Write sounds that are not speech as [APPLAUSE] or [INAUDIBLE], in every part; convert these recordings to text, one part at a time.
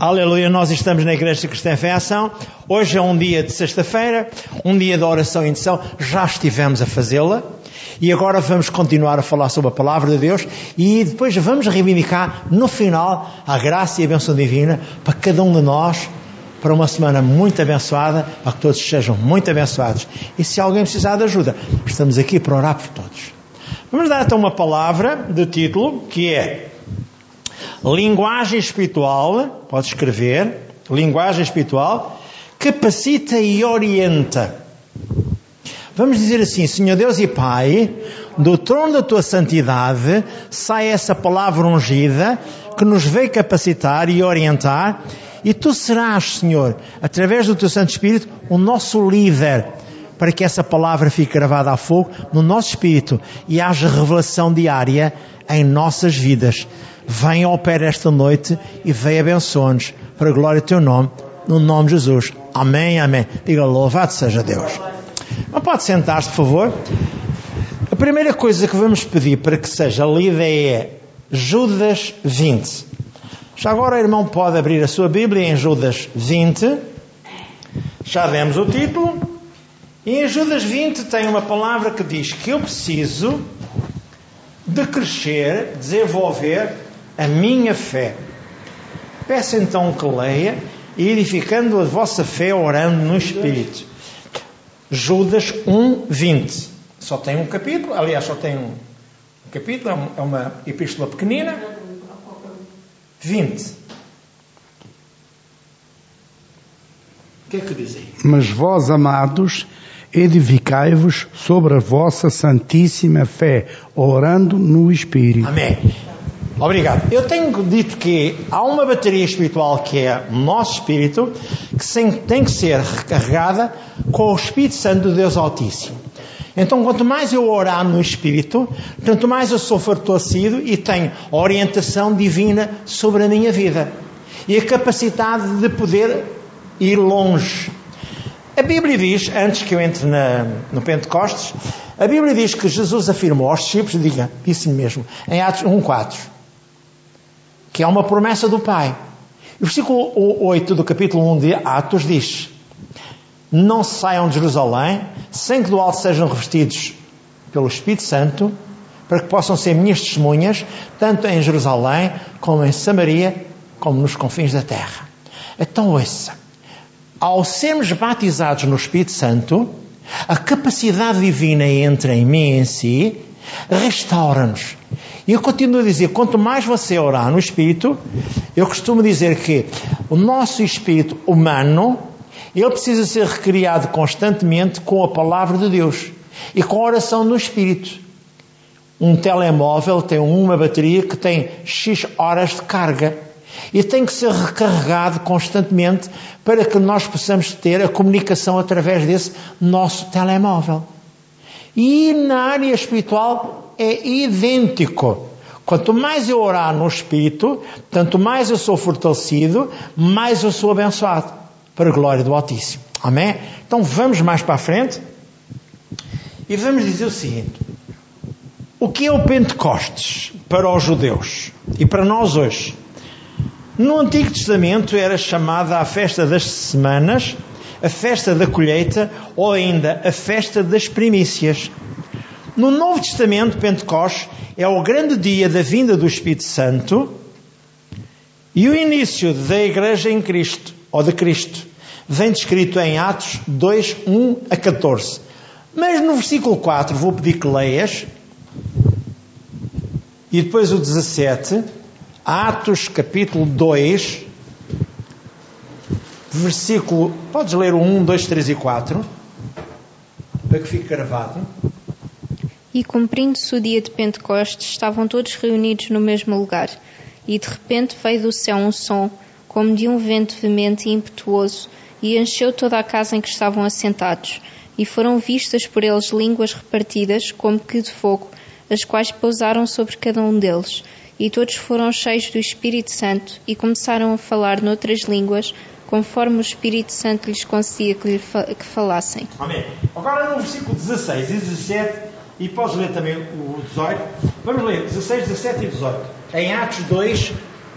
Aleluia, nós estamos na Igreja Cristã em Ação. Hoje é um dia de sexta-feira, um dia de oração e intercessão. Já estivemos a fazê-la e agora vamos continuar a falar sobre a Palavra de Deus e depois vamos reivindicar no final a graça e a bênção divina para cada um de nós para uma semana muito abençoada, para que todos sejam muito abençoados. E se alguém precisar de ajuda, estamos aqui para orar por todos. Vamos dar então uma palavra de título que é Linguagem espiritual, pode escrever, linguagem espiritual, capacita e orienta. Vamos dizer assim, Senhor Deus e Pai, do trono da tua santidade sai essa palavra ungida que nos veio capacitar e orientar, e tu serás, Senhor, através do teu Santo Espírito, o nosso líder, para que essa palavra fique gravada a fogo no nosso espírito e haja revelação diária em nossas vidas. Venha ao pé esta noite e venha abençoa-nos para a glória do teu nome, no nome de Jesus. Amém, amém. Diga louvado seja Deus. Não pode sentar-se, por favor. A primeira coisa que vamos pedir para que seja lida é Judas 20. Já agora o irmão pode abrir a sua Bíblia em Judas 20. Já demos o título. E em Judas 20 tem uma palavra que diz que eu preciso de crescer, desenvolver a minha fé. Peço então que leia, edificando a vossa fé, orando no Espírito. Judas 1, 20. Só tem um capítulo, aliás, só tem um capítulo, é uma epístola pequenina. 20. O que é que diz aí? Mas vós, amados, edificai-vos sobre a vossa santíssima fé, orando no Espírito. Amém. Obrigado. Eu tenho dito que há uma bateria espiritual que é o nosso espírito, que tem que ser recarregada com o Espírito Santo de Deus Altíssimo. Então, quanto mais eu orar no Espírito, tanto mais eu sou fortalecido e tenho orientação divina sobre a minha vida. E a capacidade de poder ir longe. A Bíblia diz, antes que eu entre na, no Pentecostes, a Bíblia diz que Jesus afirmou aos discípulos, diga, disse mesmo, em Atos 1.4, que é uma promessa do Pai. O versículo 8 do capítulo 1 de Atos diz, não saiam de Jerusalém sem que do alto sejam revestidos pelo Espírito Santo, para que possam ser minhas testemunhas, tanto em Jerusalém, como em Samaria, como nos confins da terra. Então ouça, ao sermos batizados no Espírito Santo, a capacidade divina entra em mim em si, restaura-nos. E eu continuo a dizer, quanto mais você orar no Espírito, eu costumo dizer que o nosso espírito humano, ele precisa ser recriado constantemente com a palavra de Deus e com a oração no Espírito. Um telemóvel tem uma bateria que tem X horas de carga e tem que ser recarregado constantemente para que nós possamos ter a comunicação através desse nosso telemóvel. E na área espiritual é idêntico. Quanto mais eu orar no Espírito, tanto mais eu sou fortalecido, mais eu sou abençoado para a glória do Altíssimo. Amém? Então vamos mais para a frente e vamos dizer o seguinte: o que é o Pentecostes para os judeus e para nós hoje? No Antigo Testamento era chamada a festa das semanas, a festa da colheita ou ainda a festa das primícias. No Novo Testamento, Pentecostes é o grande dia da vinda do Espírito Santo e o início da Igreja em Cristo, ou de Cristo, vem descrito em Atos 2, 1 a 14. Mas no versículo 4, vou pedir que leias, e depois o 17, Atos capítulo 2, versículo, podes ler o 1, 2, 3 e 4, para que fique gravado. E cumprindo-se o dia de Pentecostes, estavam todos reunidos no mesmo lugar. E de repente veio do céu um som, como de um vento veemente e impetuoso, e encheu toda a casa em que estavam assentados. E foram vistas por eles línguas repartidas, como que de fogo, as quais pousaram sobre cada um deles. E todos foram cheios do Espírito Santo e começaram a falar noutras línguas, conforme o Espírito Santo lhes concedia que, lhe fa que falassem. Amém. Agora no versículo 16 e 17, e podes ler também o 18, vamos ler 16, 17 e 18. Em Atos 2,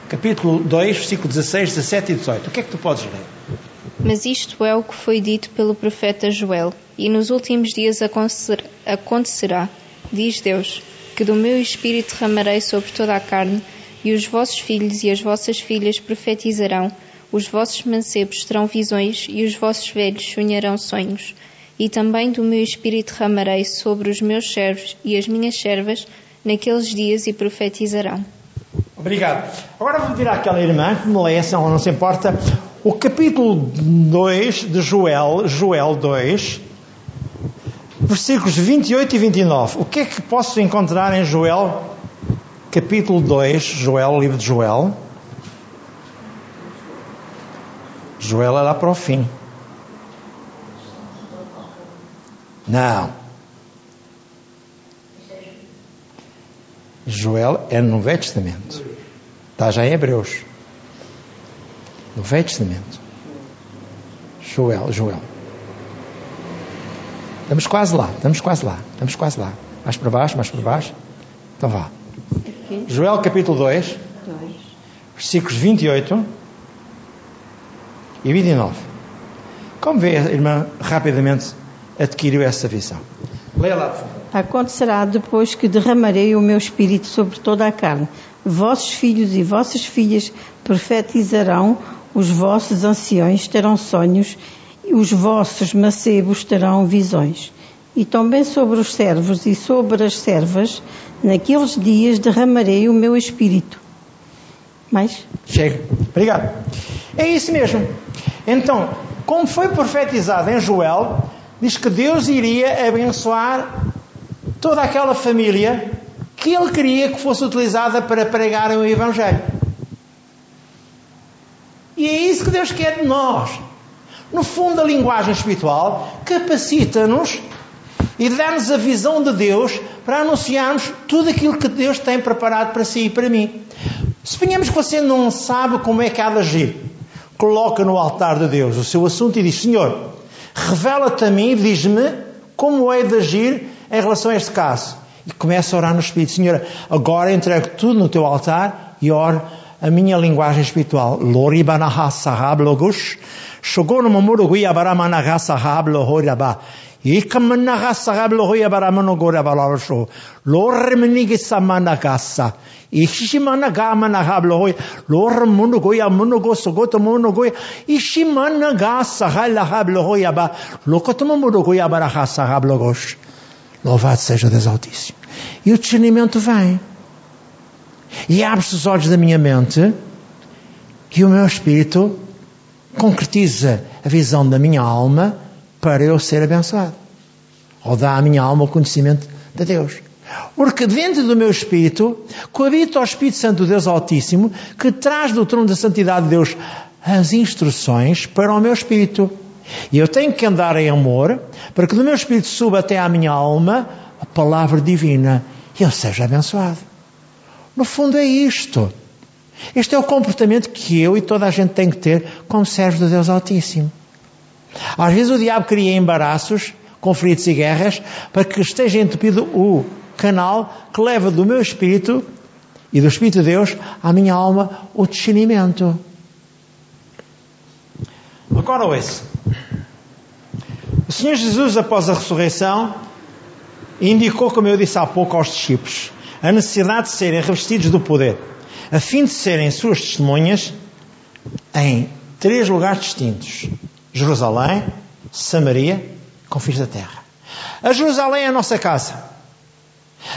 capítulo 2, versículo 16, 17 e 18. O que é que tu podes ler? Mas isto é o que foi dito pelo profeta Joel, e nos últimos dias acontecerá, diz Deus, que do meu espírito derramarei sobre toda a carne, e os vossos filhos e as vossas filhas profetizarão, os vossos mancebos terão visões, e os vossos velhos sonharão sonhos. E também do meu espírito derramarei sobre os meus servos e as minhas servas naqueles dias e profetizarão. Obrigado. Agora vou pedir àquela irmã que me leia, se não se importa, o capítulo 2 de Joel, Joel 2, versículos 28 e 29. O que é que posso encontrar em Joel, capítulo 2, Joel, livro de Joel? Joel é lá para o fim. Não. Joel é no Velho Testamento. Está já em Hebreus no Velho Testamento. Joel, Joel. Estamos quase lá, estamos quase lá, estamos quase lá. Mais para baixo, mais para baixo. Então vá. Joel capítulo 2, versículos 28 e 29. Como vê, a irmã rapidamente adquiriu essa visão. Leia lá, por favor. Acontecerá depois que derramarei o meu espírito sobre toda a carne. Vossos filhos e vossas filhas profetizarão, os vossos anciões terão sonhos, e os vossos macebos terão visões. E também sobre os servos e sobre as servas, naqueles dias derramarei o meu espírito. Mais? Chega. Obrigado. É isso mesmo. Então, como foi profetizado em Joel, diz que Deus iria abençoar toda aquela família que ele queria que fosse utilizada para pregar o Evangelho. E é isso que Deus quer de nós. No fundo, a linguagem espiritual capacita-nos e dá-nos a visão de Deus para anunciarmos tudo aquilo que Deus tem preparado para si e para mim. Suponhamos que você não sabe como é que há de agir. Coloca no altar de Deus o seu assunto e diz: Senhor, revela-te a mim, diz-me como é de agir em relação a este caso. E começa a orar no Espírito: Senhor, agora entrego tudo no teu altar e oro a minha linguagem espiritual. Loribanaha sahab logush. Shogor mamuro guia baramanaha sahab lohoraba. Louvado seja Deus Altíssimo. E o discernimento vem. E abre-se os olhos da minha mente e o meu espírito concretiza a visão da minha alma para eu ser abençoado. Ou dá à minha alma o conhecimento de Deus. Porque dentro do meu espírito coabita o Espírito Santo de Deus Altíssimo que traz do trono da santidade de Deus as instruções para o meu espírito. E eu tenho que andar em amor para que do meu espírito suba até à minha alma a palavra divina e eu seja abençoado. No fundo é isto. Este é o comportamento que eu e toda a gente tem que ter como servos de Deus Altíssimo. Às vezes o diabo cria embaraços, conflitos e guerras para que esteja entupido o canal que leva do meu espírito e do Espírito de Deus à minha alma o discernimento. Agora ouça. O Senhor Jesus, após a ressurreição, indicou, como eu disse há pouco aos discípulos, a necessidade de serem revestidos do poder, a fim de serem suas testemunhas em três lugares distintos: Jerusalém, Samaria confins da terra. A Jerusalém é a nossa casa.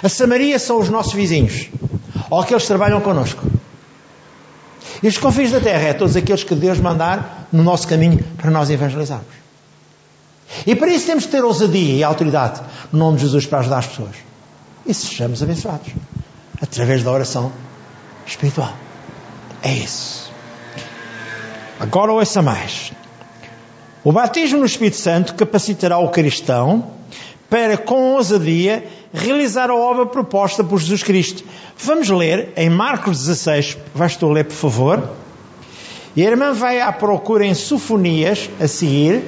A Samaria são os nossos vizinhos, ou aqueles que trabalham connosco. E os confins da terra é todos aqueles que Deus mandar no nosso caminho para nós evangelizarmos. E para isso temos de ter ousadia e autoridade no nome de Jesus para ajudar as pessoas e sejamos abençoados através da oração espiritual. É isso. Agora ouça mais. O batismo no Espírito Santo capacitará o cristão para, com ousadia, realizar a obra proposta por Jesus Cristo. Vamos ler em Marcos 16, vais tu ler, por favor. E a irmã vai à procura em Sofonias, a seguir.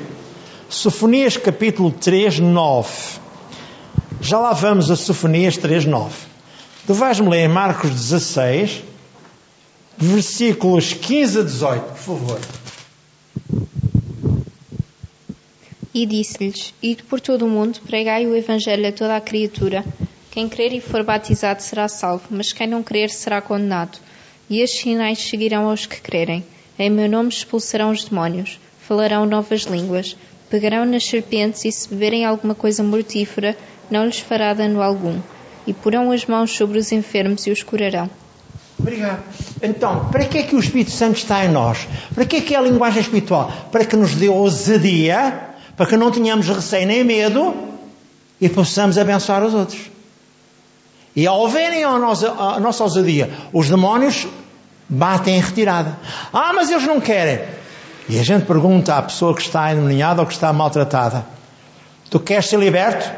Sofonias capítulo 3, 9. Já lá vamos a Sofonias 3.9. Tu vais-me ler em Marcos 16, versículos 15 a 18, por favor. E disse-lhes: Ide por todo o mundo, pregai o Evangelho a toda a criatura. Quem crer e for batizado será salvo, mas quem não crer será condenado. E estes sinais seguirão aos que crerem. Em meu nome expulsarão os demónios, falarão novas línguas, pegarão nas serpentes e se beberem alguma coisa mortífera, não lhes fará dano algum. E porão as mãos sobre os enfermos e os curarão. Obrigado. Então, para que é que o Espírito Santo está em nós? Para que é que é a linguagem espiritual? Para que nos dê ousadia, para que não tenhamos receio nem medo e possamos abençoar os outros. E ao verem a nossa, a nossa ousadia, os demónios batem em retirada. Ah, mas eles não querem. E a gente pergunta à pessoa que está endemoniada ou que está maltratada: Tu queres ser liberto?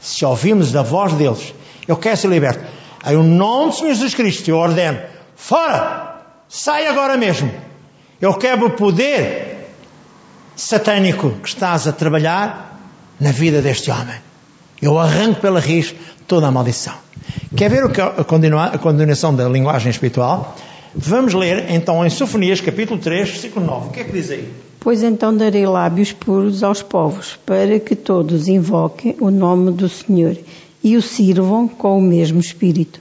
Se ouvimos a voz deles, eu quero ser liberto. Em nome do Senhor Jesus Cristo, eu ordeno: fora! Sai agora mesmo! Eu quero o poder satânico que estás a trabalhar na vida deste homem. Eu arranco pela raiz toda a maldição. Quer ver o que a, continua, a continuação da linguagem espiritual? Vamos ler então em Sofonias capítulo 3, versículo 9. O que é que diz aí? Pois então darei lábios puros aos povos, para que todos invoquem o nome do Senhor e o sirvam com o mesmo espírito.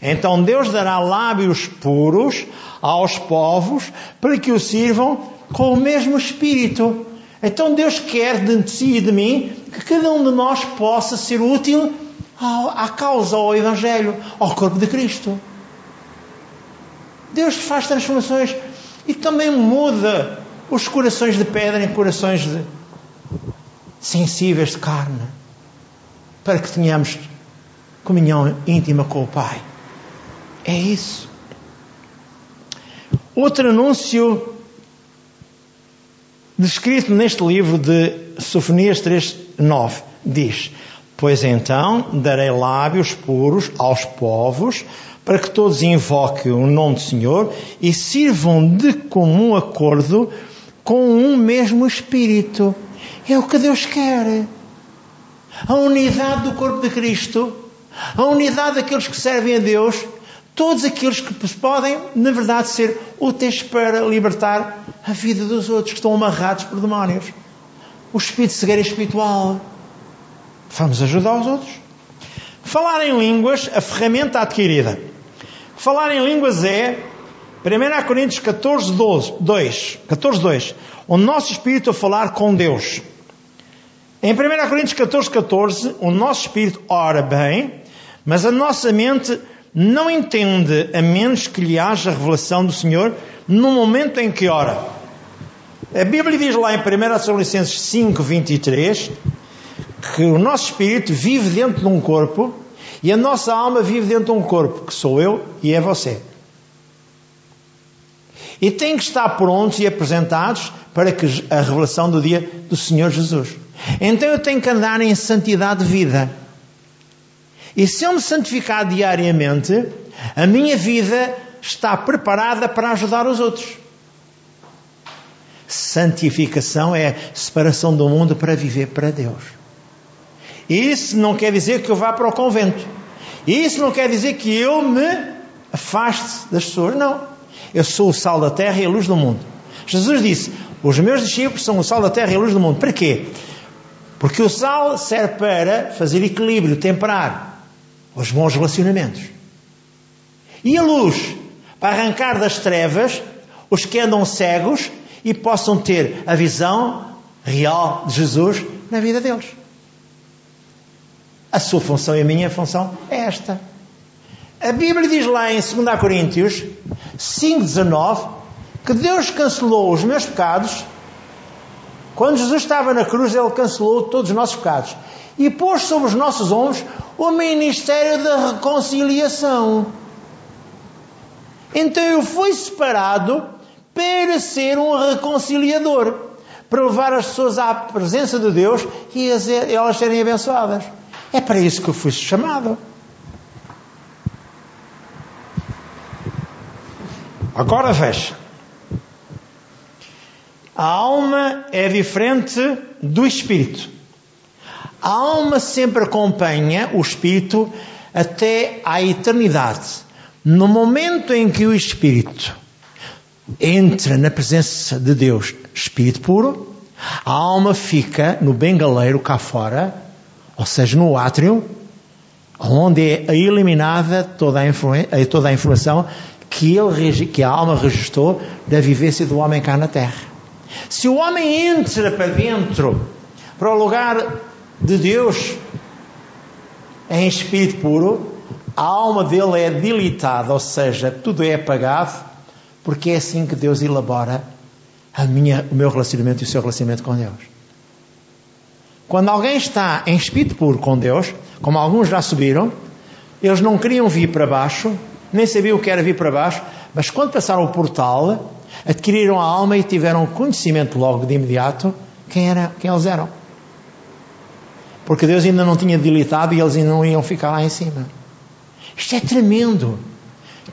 Então Deus dará lábios puros aos povos para que o sirvam com o mesmo espírito. Então Deus quer de si e de mim que cada um de nós possa ser útil à causa, ao Evangelho, ao corpo de Cristo. Deus faz transformações e também muda os corações de pedra em corações de sensíveis de carne, para que tenhamos comunhão íntima com o Pai. É isso. Outro anúncio descrito neste livro de Sofonias 3:9 diz: Pois então darei lábios puros aos povos, para que todos invoquem o nome do Senhor e sirvam de comum acordo com um mesmo espírito. É o que Deus quer. A unidade do corpo de Cristo, a unidade daqueles que servem a Deus, todos aqueles que podem, na verdade, ser úteis para libertar a vida dos outros que estão amarrados por demónios. O espírito de cegueira espiritual. Vamos ajudar os outros. Falar em línguas, a ferramenta adquirida. Falar em línguas é 1 Coríntios 14, 12, 2, 14, 2. O nosso espírito a falar com Deus. Em 1 Coríntios 14, 14, o nosso espírito ora bem, mas a nossa mente não entende a menos que lhe haja revelação do Senhor no momento em que ora. A Bíblia diz lá em 1 Tessalonicenses 5, 23 que o nosso espírito vive dentro de um corpo e a nossa alma vive dentro de um corpo, que sou eu e é você. E têm que estar prontos e apresentados para que a revelação do dia do Senhor Jesus. Então eu tenho que andar em santidade de vida. E se eu me santificar diariamente, a minha vida está preparada para ajudar os outros. Santificação é separação do mundo para viver para Deus. Isso não quer dizer que eu vá para o convento. Isso não quer dizer que eu me afaste das pessoas. Não. Eu sou o sal da terra e a luz do mundo. Jesus disse: Os meus discípulos são o sal da terra e a luz do mundo. Para quê? Porque o sal serve para fazer equilíbrio, temperar os bons relacionamentos. E a luz para arrancar das trevas os que andam cegos e possam ter a visão real de Jesus na vida deles. A sua função e a minha função é esta. A Bíblia diz lá em 2 Coríntios 5,19 que Deus cancelou os meus pecados. Quando Jesus estava na cruz, Ele cancelou todos os nossos pecados e pôs sobre os nossos ombros o ministério da reconciliação. Então eu fui separado para ser um reconciliador, para levar as pessoas à presença de Deus e elas serem abençoadas. É para isso que eu fui chamado. Agora veja. A alma é diferente do espírito. A alma sempre acompanha o espírito até à eternidade. No momento em que o Espírito entra na presença de Deus, Espírito puro, a alma fica no bengaleiro cá fora, ou seja, no átrio, onde é eliminada toda a, toda a informação que, ele, que a alma registrou da vivência do homem cá na terra. Se o homem entra para dentro, para o lugar de Deus, em espírito puro, a alma dele é dilitada, ou seja, tudo é apagado, porque é assim que Deus elabora a minha, o meu relacionamento e o seu relacionamento com Deus. Quando alguém está em espírito puro com Deus, como alguns já subiram, eles não queriam vir para baixo, nem sabiam o que era vir para baixo, mas quando passaram o portal, adquiriram a alma e tiveram conhecimento logo de imediato quem, era, quem eles eram. Porque Deus ainda não tinha dilitado e eles ainda não iam ficar lá em cima. Isto é tremendo.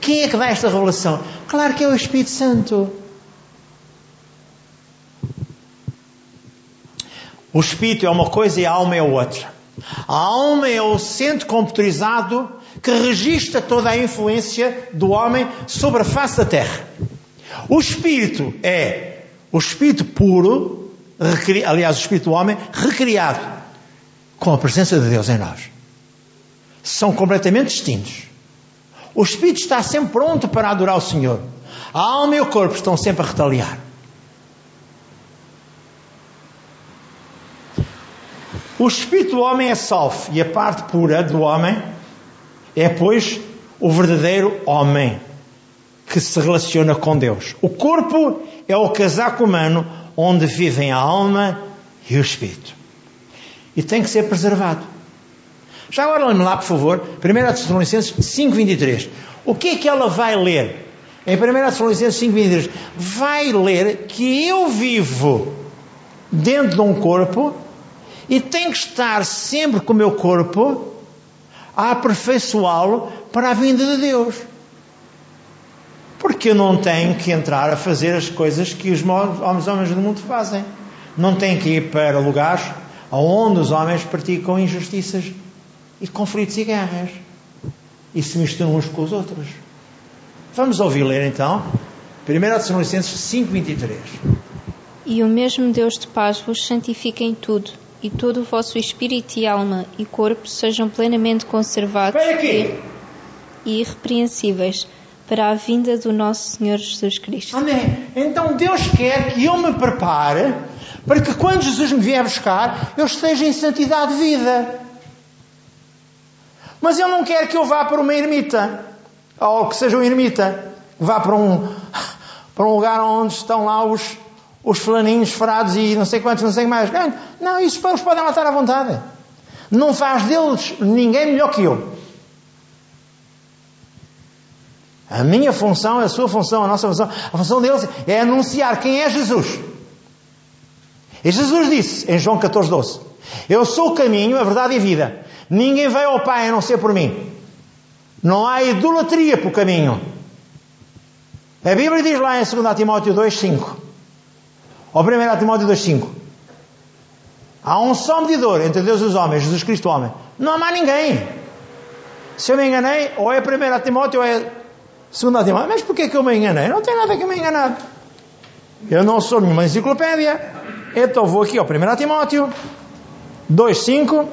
Quem é que dá esta revelação? Claro que é o Espírito Santo. O espírito é uma coisa e a alma é outra. A alma é o centro computerizado que registra toda a influência do homem sobre a face da terra. O espírito é o espírito puro, aliás, o espírito do homem, recriado com a presença de Deus em nós. São completamente distintos. O espírito está sempre pronto para adorar o Senhor. A alma e o corpo estão sempre a retaliar. O espírito do homem é salvo e a parte pura do homem é, pois, o verdadeiro homem que se relaciona com Deus. O corpo é o casaco humano onde vivem a alma e o espírito. E tem que ser preservado. Já agora lembra lá, por favor, 1 Tessalonicenses 5,23. O que é que ela vai ler? Em 1 Tessalonicenses 5,23, vai ler que eu vivo dentro de um corpo e tenho que estar sempre com o meu corpo a aperfeiçoá-lo para a vinda de Deus. Porque eu não tenho que entrar a fazer as coisas que os homens, homens do mundo fazem. Não tenho que ir para lugares onde os homens praticam injustiças e conflitos e guerras e se misturam uns com os outros. Vamos ouvir ler então 1 Tessalonicenses 5,23. E o mesmo Deus de paz vos santifica em tudo e todo o vosso espírito e alma e corpo sejam plenamente conservados e irrepreensíveis para a vinda do nosso Senhor Jesus Cristo. Amém. Então Deus quer que eu me prepare para que quando Jesus me vier buscar, eu esteja em santidade de vida. Mas Ele não quer que eu vá para uma ermita, ou que seja um ermita, vá para um, para um lugar onde estão lá os, os fulaninhos ferados e não sei quantos, não sei mais. Não, isso eles podem matar à vontade. Não faz deles ninguém melhor que eu. A minha função, a sua função, a nossa função, a função deles é anunciar quem é Jesus. E Jesus disse em João 14, 12: Eu sou o caminho, a verdade e a vida. Ninguém vai ao Pai a não ser por mim. Não há idolatria por caminho. A Bíblia diz lá em 2 Timóteo 2, 5. Ou 1 Timóteo 2,5. Há um só medidor entre Deus e os homens, Jesus Cristo homem. Não há mais ninguém. Se eu me enganei, ou é 1 Timóteo ou é 2 Timóteo. Mas porquê que eu me enganei? Não tem nada que me enganar. Eu não sou nenhuma enciclopédia. Então vou aqui ao 1 Timóteo 2,5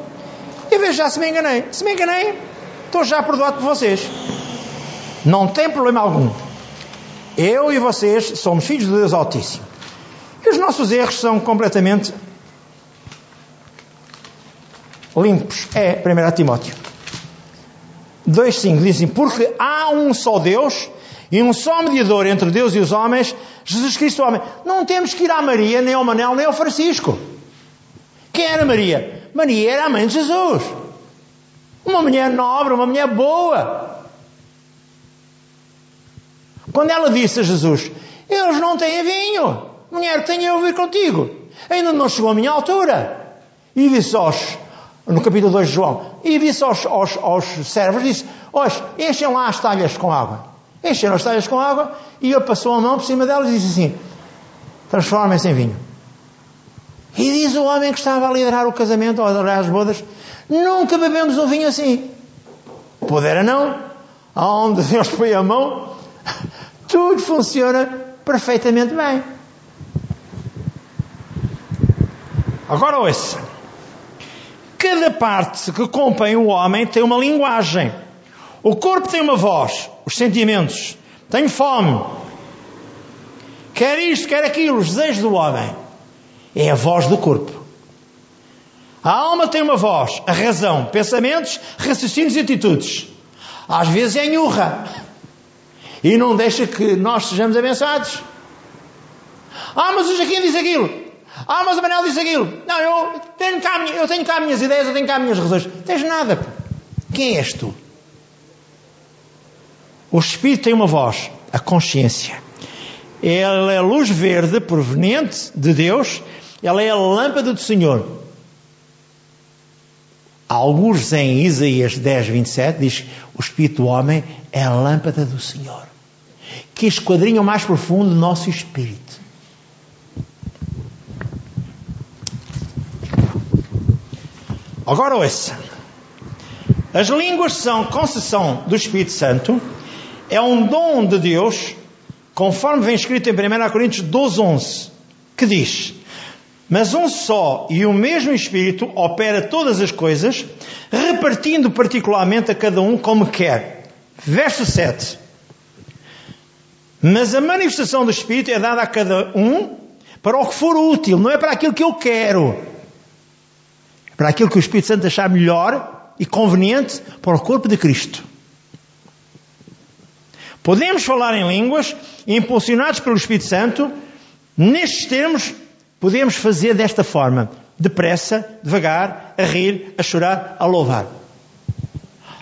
e vejo já se me enganei. Se me enganei, estou já perdoado por vocês. Não tem problema algum. Eu e vocês somos filhos de Deus Altíssimo. E os nossos erros são completamente limpos. É 1 Timóteo 2,5 diz assim: Porque há um só Deus e um só mediador entre Deus e os homens, Jesus Cristo homem. Não temos que ir à Maria, nem ao Manel, nem ao Francisco. Quem era Maria? Maria era a mãe de Jesus. Uma mulher nobre, uma mulher boa. Quando ela disse a Jesus: Eles não têm vinho. Mulher, tenho eu vir contigo. Ainda não chegou a minha altura. E disse aos, no capítulo 2 de João, e disse aos, aos, aos servos, disse, hoje, enchem lá as talhas com água. Encheram as talhas com água, e ele passou a mão por cima delas e disse assim, transformem-se em vinho. E diz o homem que estava a liderar o casamento, ou a liderar as bodas, nunca bebemos um vinho assim. Pudera não. aonde Deus põe a mão, [LAUGHS] tudo funciona perfeitamente bem. Agora ouça. Cada parte que compõe o homem tem uma linguagem. O corpo tem uma voz, os sentimentos. Tenho fome. Quer isto, quer aquilo, os desejos do homem. É a voz do corpo. A alma tem uma voz, a razão, pensamentos, raciocínios e atitudes. Às vezes é nhurra. E não deixa que nós sejamos abençoados. Ah, mas o Jaquim diz aquilo. Ah, mas o Manel diz aquilo. Não, eu tenho cá, eu tenho cá minhas ideias, eu tenho cá minhas razões. Não tens nada. Quem és tu? O Espírito tem uma voz, a consciência. Ela é luz verde proveniente de Deus, ela é a lâmpada do Senhor. Alguns em Isaías 10, 27 diz o Espírito do homem é a lâmpada do Senhor, que esquadrinha o mais profundo do nosso espírito. Agora ouça. As línguas são concessão do Espírito Santo, é um dom de Deus, conforme vem escrito em 1 Coríntios 12, 11, que diz: Mas um só e o mesmo Espírito opera todas as coisas, repartindo particularmente a cada um como quer. Verso 7. Mas a manifestação do Espírito é dada a cada um para o que for útil, não é para aquilo que eu quero para aquilo que o Espírito Santo achar melhor e conveniente para o corpo de Cristo. Podemos falar em línguas impulsionados pelo Espírito Santo. Nestes termos, podemos fazer desta forma: depressa, devagar, a rir, a chorar, a louvar.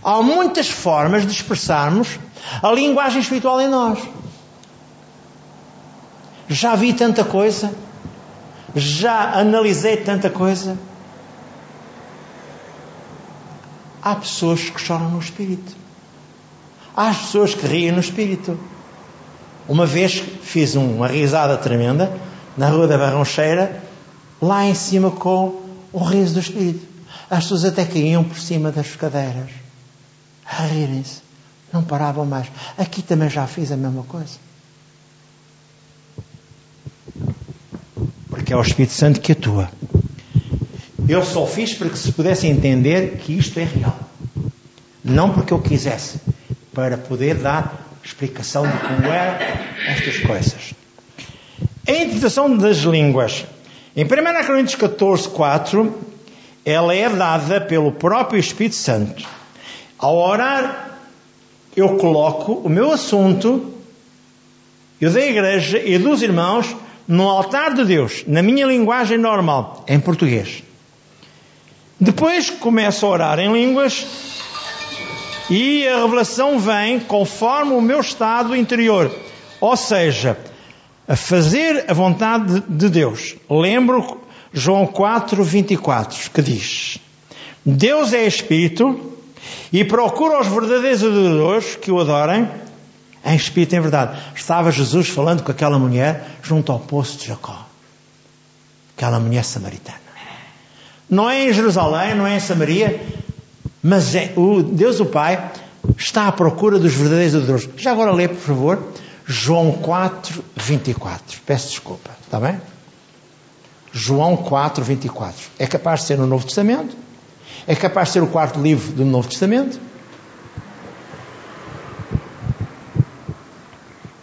Há muitas formas de expressarmos a linguagem espiritual em nós. Já vi tanta coisa, já analisei tanta coisa. Há pessoas que choram no espírito. Há pessoas que riem no espírito. Uma vez fiz uma risada tremenda na Rua da Barroncheira, lá em cima com o riso do espírito. As pessoas até caíam por cima das cadeiras a rirem-se. Não paravam mais. Aqui também já fiz a mesma coisa. Porque é o Espírito Santo que atua. Eu só fiz para que se pudesse entender que isto é real. Não porque eu quisesse, para poder dar explicação de como eram estas coisas. A interpretação das línguas. Em 1 Coríntios 14, 4, ela é dada pelo próprio Espírito Santo. Ao orar, eu coloco o meu assunto, eu da igreja e dos irmãos, no altar de Deus, na minha linguagem normal, em português. Depois começo a orar em línguas e a revelação vem conforme o meu estado interior. Ou seja, a fazer a vontade de Deus. Lembro João 4, 24, que diz: Deus é Espírito e procura os verdadeiros adoradores que o adorem em Espírito e em verdade. Estava Jesus falando com aquela mulher junto ao poço de Jacó. Aquela mulher samaritana. Não é em Jerusalém, não é em Samaria, mas é, o Deus o Pai está à procura dos verdadeiros adoradores. Já agora lê, por favor, João 4, 24. Peço desculpa, está bem? João 4, 24. É capaz de ser no Novo Testamento, é capaz de ser o quarto livro do Novo Testamento.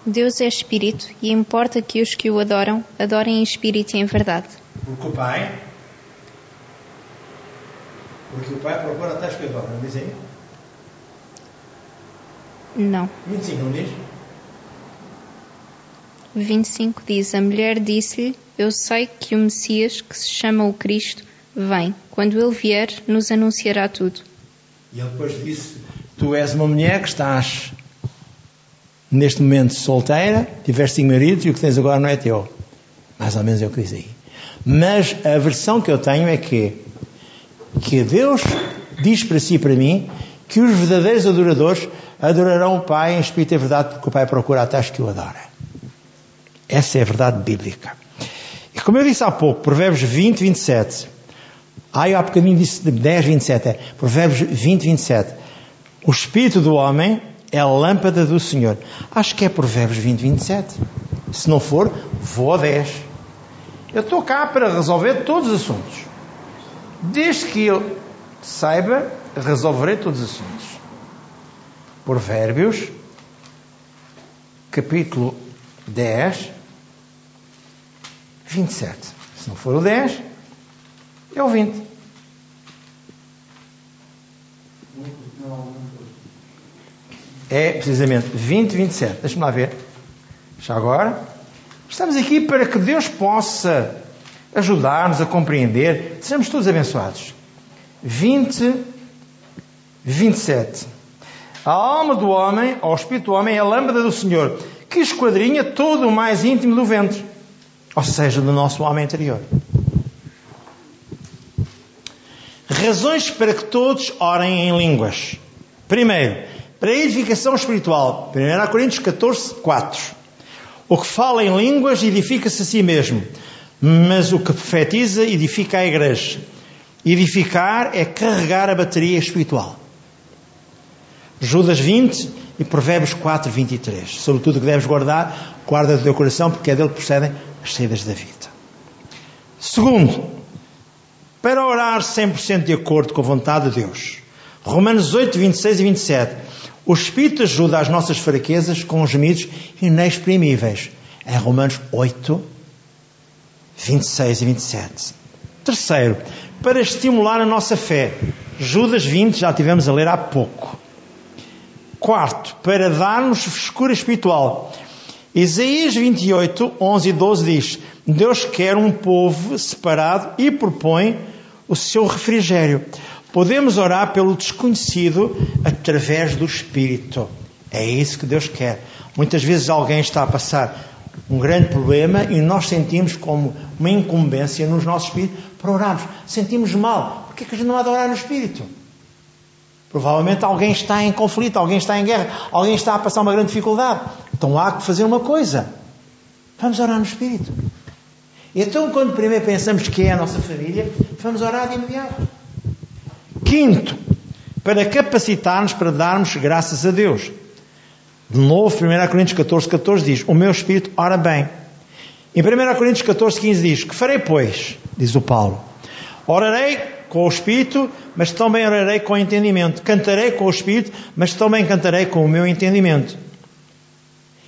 Deus é Espírito e importa que os que o adoram adorem em Espírito e em verdade. Porque o Pai porque o pai procura até adora, não diz aí? Não. 25, não diz? 25 diz: A mulher disse-lhe: Eu sei que o Messias, que se chama o Cristo, vem. Quando ele vier, nos anunciará tudo. E ele depois disse: Tu és uma mulher que estás neste momento solteira, tiveste cinco maridos e o que tens agora não é teu. Mais ou menos é o que diz aí. Mas a versão que eu tenho é que que Deus diz para si e para mim que os verdadeiros adoradores adorarão o Pai em espírito e verdade, porque o Pai procura até que o adora. Essa é a verdade bíblica. E como eu disse há pouco, Provérbios 20, 27. Ah, eu há bocadinho disse 10, 27. É, Provérbios 20, 27. O espírito do homem é a lâmpada do Senhor. Acho que é Provérbios 20, 27. Se não for, vou a 10. Eu estou cá para resolver todos os assuntos. Desde que eu saiba, resolverei todos os assuntos. Provérbios, capítulo 10, 27. Se não for o 10, é o 20. É precisamente 20, 27. Deixa-me lá ver. Já agora. Estamos aqui para que Deus possa ajudar-nos a compreender. Sejamos todos abençoados. 20, 27. A alma do homem, ou o espírito do homem, é a lâmpada do Senhor, que esquadrinha todo o mais íntimo do ventre, ou seja, do nosso homem interior. Razões para que todos orem em línguas. Primeiro, para a edificação espiritual. 1 Coríntios 14, 4. O que fala em línguas edifica-se a si mesmo, mas o que profetiza edifica a igreja. Edificar é carregar a bateria espiritual. Judas 20 e Provérbios 4, 23. Sobretudo o que deves guardar, guarda do teu coração, porque é dele que procedem as saídas da vida. Segundo, para orar 100% de acordo com a vontade de Deus. Romanos 8, 26 e 27. O Espírito ajuda as nossas fraquezas com os gemidos inexprimíveis. Em Romanos 8, 26 e 27. Terceiro, para estimular a nossa fé. Judas 20, já tivemos a ler há pouco. Quarto, para dar-nos frescura espiritual. Isaías 28, 11 e 12 diz: Deus quer um povo separado e propõe o seu refrigério. Podemos orar pelo desconhecido através do Espírito. É isso que Deus quer. Muitas vezes alguém está a passar um grande problema e nós sentimos como uma incumbência nos nossos espíritos para orarmos. Sentimos mal. Por que, é que a gente não há de orar no Espírito? Provavelmente alguém está em conflito, alguém está em guerra, alguém está a passar uma grande dificuldade. Então há que fazer uma coisa. Vamos orar no Espírito. Então, quando primeiro pensamos que é a nossa família, vamos orar de imediato. Quinto, para capacitar-nos para darmos graças a Deus. De novo, 1 Coríntios 14, 14 diz: O meu espírito ora bem. Em 1 Coríntios 14, 15 diz: Que farei, pois? Diz o Paulo. Orarei com o espírito, mas também orarei com o entendimento. Cantarei com o espírito, mas também cantarei com o meu entendimento.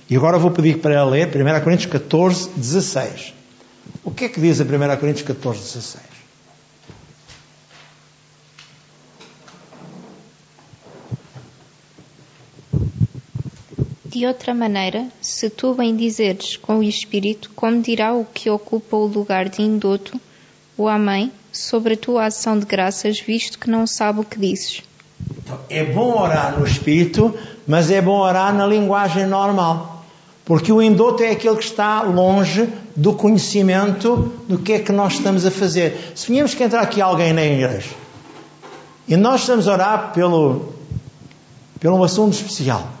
E agora vou pedir para ler 1 Coríntios 14, 16. O que é que diz a 1 Coríntios 14, 16? De outra maneira, se tu bem dizeres com o Espírito, como dirá o que ocupa o lugar de indoto, o Amém, sobre a tua ação de graças, visto que não sabe o que dizes. Então, é bom orar no Espírito, mas é bom orar na linguagem normal. Porque o indoto é aquele que está longe do conhecimento do que é que nós estamos a fazer. Se vínhamos que entrar aqui alguém na igreja e nós estamos a orar pelo, pelo assunto especial,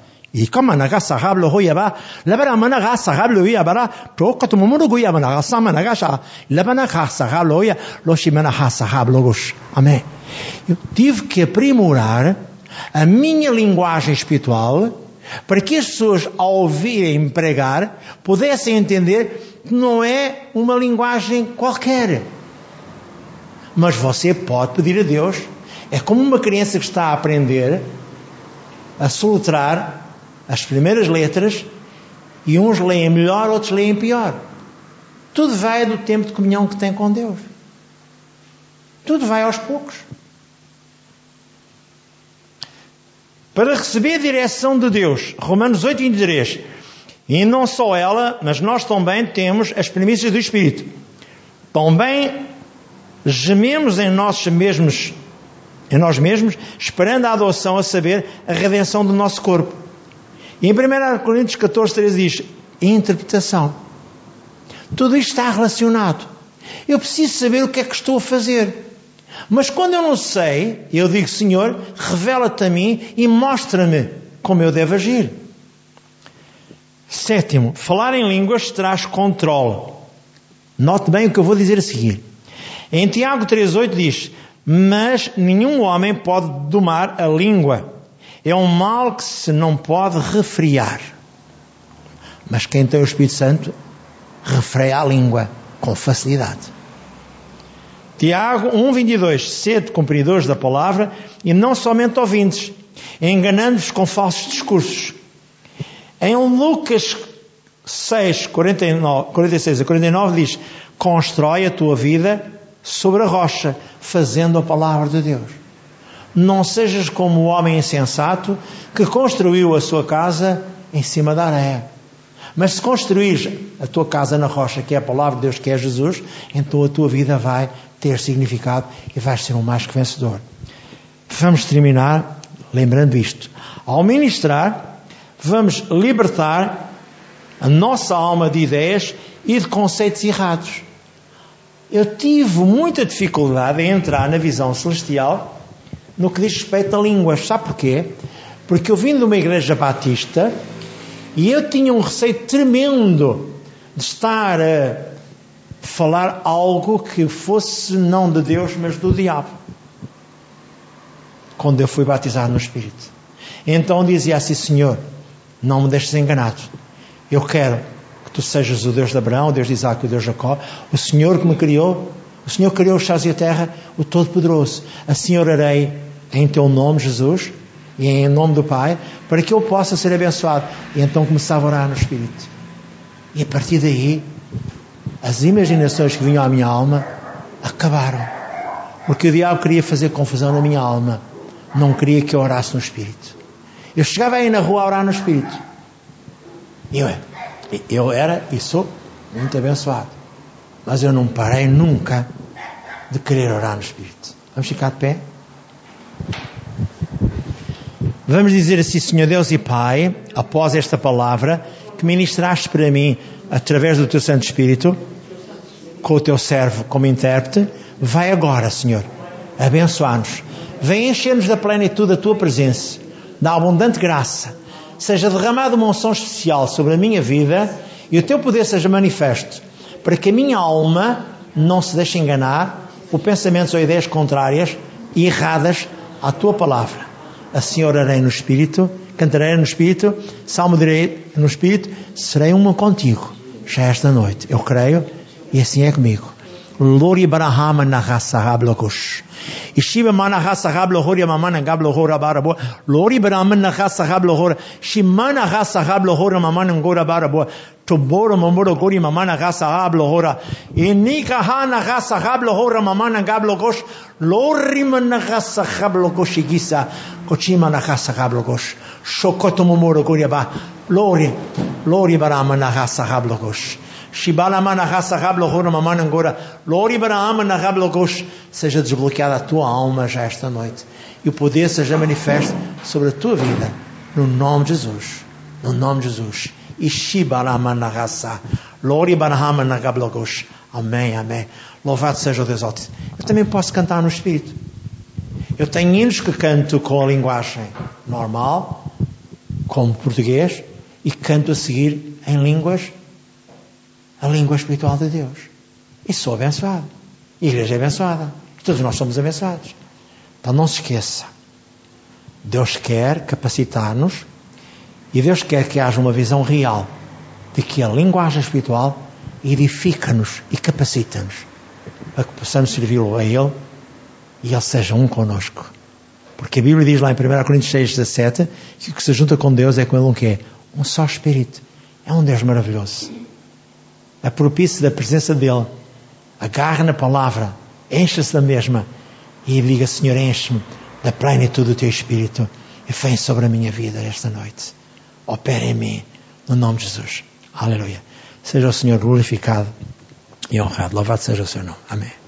E kama naga sahab lo hoya ba. Labara mana ga sahab lo hoya bara. Tokato momono goya mana ga sama naga sha. Labana ga sahab lo hoya. Lo shimana ha sahab lo gosh. Amém. Eu tive que aprimorar a minha linguagem espiritual para que as pessoas, ao ouvirem pregar, pudessem entender que não é uma linguagem qualquer. Mas você pode pedir a Deus. É como uma criança que está a aprender a soletrar as primeiras letras e uns leem melhor, outros leem pior. Tudo vai do tempo de comunhão que tem com Deus. Tudo vai aos poucos. Para receber a direção de Deus, Romanos 8, 23. E não só ela, mas nós também temos as premissas do Espírito. Também gememos em nós mesmos, em nós mesmos, esperando a adoção, a saber, a redenção do nosso corpo. E em 1 Coríntios 14, 13 diz: interpretação. Tudo isto está relacionado. Eu preciso saber o que é que estou a fazer. Mas quando eu não sei, eu digo, Senhor, revela-te a mim e mostra-me como eu devo agir. Sétimo, falar em línguas traz controle. Note bem o que eu vou dizer a seguir. Em Tiago 3,8 diz: Mas nenhum homem pode domar a língua. É um mal que se não pode refriar. Mas quem tem o Espírito Santo refreia a língua com facilidade. Tiago 1,22 Sede cumpridores da palavra e não somente ouvintes, enganando-vos com falsos discursos. Em Lucas 6, 49, 46 a 49 diz: Constrói a tua vida sobre a rocha, fazendo a palavra de Deus. Não sejas como o homem insensato que construiu a sua casa em cima da areia. Mas se construís a tua casa na rocha, que é a palavra de Deus, que é Jesus, então a tua vida vai ter significado e vais ser um mais que vencedor. Vamos terminar lembrando isto. Ao ministrar, vamos libertar a nossa alma de ideias e de conceitos errados. Eu tive muita dificuldade em entrar na visão celestial no que diz respeito a línguas. Sabe porquê? Porque eu vim de uma igreja batista e eu tinha um receio tremendo de estar a falar algo que fosse não de Deus, mas do diabo. Quando eu fui batizado no Espírito. Então dizia assim: Senhor, não me deixes enganado. Eu quero que tu sejas o Deus de Abraão, o Deus de Isaac, o Deus de Jacó, o Senhor que me criou, o Senhor criou os céus e a terra, o Todo-Poderoso. Assim orarei em teu nome, Jesus, e em nome do Pai, para que eu possa ser abençoado. E então começava a orar no Espírito. E a partir daí, as imaginações que vinham à minha alma acabaram. Porque o diabo queria fazer confusão na minha alma. Não queria que eu orasse no Espírito. Eu chegava aí na rua a orar no Espírito. E eu, eu era e sou muito abençoado. Mas eu não parei nunca de querer orar no Espírito. Vamos ficar de pé? Vamos dizer assim, Senhor Deus e Pai, após esta palavra, que ministraste para mim através do Teu Santo Espírito, com o Teu servo como intérprete, vai agora, Senhor, abençoar-nos. Vem encher-nos da plenitude da Tua presença, da abundante graça. Seja derramada uma unção especial sobre a minha vida e o Teu poder seja manifesto, para que a minha alma não se deixe enganar por pensamentos ou ideias contrárias e erradas à Tua palavra assim orarei no Espírito, cantarei no Espírito, salmo direi no Espírito, serei uma contigo, já esta noite. Eu creio e assim é comigo. Lori Barahama Nahasahab Ishiva Manahasahab gablo Yamamana Gablohora Barabo. Lori Abraham na gasa hablo hor. Shi mana Nahasahab Lohor. Shimana Hasahab Lohora Mamana Gora Barabo. Toboro Momoro Gori Mamana Hasahab Lohora. Inika Hana Hasahab Lohora gablo kush. Lori Manahasahab Logoshi Gisa. Kochima hablo kush. Shokoto Momoro Gori Ba. Lori. Lori Barahama hablo kush. Gosh. Seja desbloqueada a tua alma já esta noite. E o poder seja manifesto sobre a tua vida. No nome de Jesus. No nome de Jesus. Amém, amém. Louvado seja o Deus. Eu também posso cantar no Espírito. Eu tenho hinos que canto com a linguagem normal, como português, e canto a seguir em línguas a língua espiritual de Deus. E sou abençoado. E a igreja é abençoada. Todos nós somos abençoados. Então não se esqueça. Deus quer capacitar-nos e Deus quer que haja uma visão real de que a linguagem espiritual edifica-nos e capacita-nos para que possamos servi-lo a Ele e Ele seja um conosco. Porque a Bíblia diz lá em 1 Coríntios 6, 17 que o que se junta com Deus é com Ele um quê? Um só Espírito. É um Deus maravilhoso apropie-se da presença dele, agarre na palavra, encha-se da mesma e diga: Senhor, enche-me da plenitude do teu Espírito e vem sobre a minha vida esta noite. Opera em mim, no nome de Jesus. Aleluia. Seja o Senhor glorificado e honrado. Louvado seja o seu nome. Amém.